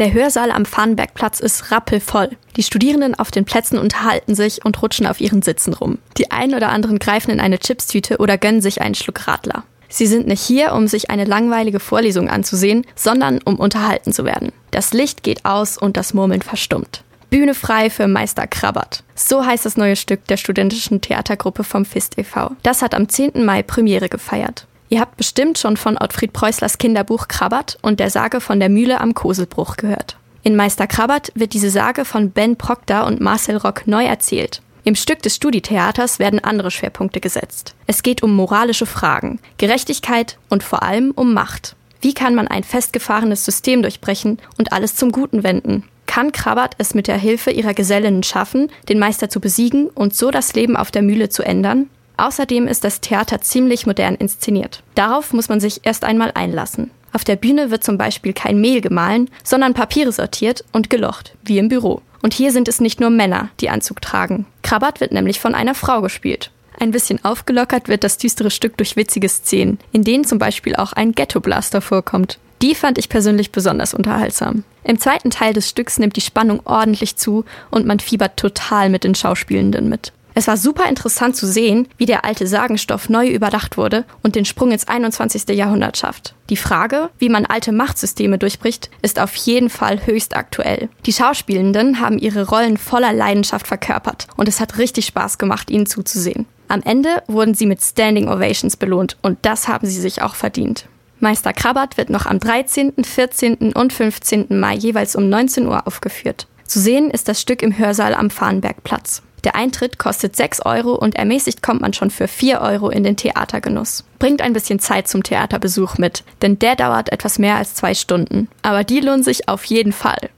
Der Hörsaal am Farnbergplatz ist rappelvoll. Die Studierenden auf den Plätzen unterhalten sich und rutschen auf ihren Sitzen rum. Die einen oder anderen greifen in eine Chipstüte oder gönnen sich einen Schluck Radler. Sie sind nicht hier, um sich eine langweilige Vorlesung anzusehen, sondern um unterhalten zu werden. Das Licht geht aus und das Murmeln verstummt. Bühne frei für Meister Krabbert. So heißt das neue Stück der studentischen Theatergruppe vom FIST e.V. Das hat am 10. Mai Premiere gefeiert. Ihr habt bestimmt schon von Ottfried Preußlers Kinderbuch Krabbert und der Sage von der Mühle am Koselbruch gehört. In Meister Krabbert wird diese Sage von Ben Proctor und Marcel Rock neu erzählt. Im Stück des Studietheaters werden andere Schwerpunkte gesetzt. Es geht um moralische Fragen, Gerechtigkeit und vor allem um Macht. Wie kann man ein festgefahrenes System durchbrechen und alles zum Guten wenden? Kann Krabbert es mit der Hilfe ihrer Gesellinnen schaffen, den Meister zu besiegen und so das Leben auf der Mühle zu ändern? Außerdem ist das Theater ziemlich modern inszeniert. Darauf muss man sich erst einmal einlassen. Auf der Bühne wird zum Beispiel kein Mehl gemahlen, sondern Papiere sortiert und gelocht, wie im Büro. Und hier sind es nicht nur Männer, die Anzug tragen. Krabbert wird nämlich von einer Frau gespielt. Ein bisschen aufgelockert wird das düstere Stück durch witzige Szenen, in denen zum Beispiel auch ein Ghetto-Blaster vorkommt. Die fand ich persönlich besonders unterhaltsam. Im zweiten Teil des Stücks nimmt die Spannung ordentlich zu und man fiebert total mit den Schauspielenden mit. Es war super interessant zu sehen, wie der alte Sagenstoff neu überdacht wurde und den Sprung ins 21. Jahrhundert schafft. Die Frage, wie man alte Machtsysteme durchbricht, ist auf jeden Fall höchst aktuell. Die Schauspielenden haben ihre Rollen voller Leidenschaft verkörpert und es hat richtig Spaß gemacht, ihnen zuzusehen. Am Ende wurden sie mit Standing Ovations belohnt und das haben sie sich auch verdient. Meister Krabbert wird noch am 13., 14. und 15. Mai jeweils um 19 Uhr aufgeführt. Zu sehen ist das Stück im Hörsaal am Farnbergplatz. Der Eintritt kostet 6 Euro und ermäßigt kommt man schon für 4 Euro in den Theatergenuss. Bringt ein bisschen Zeit zum Theaterbesuch mit, denn der dauert etwas mehr als zwei Stunden. Aber die lohnen sich auf jeden Fall.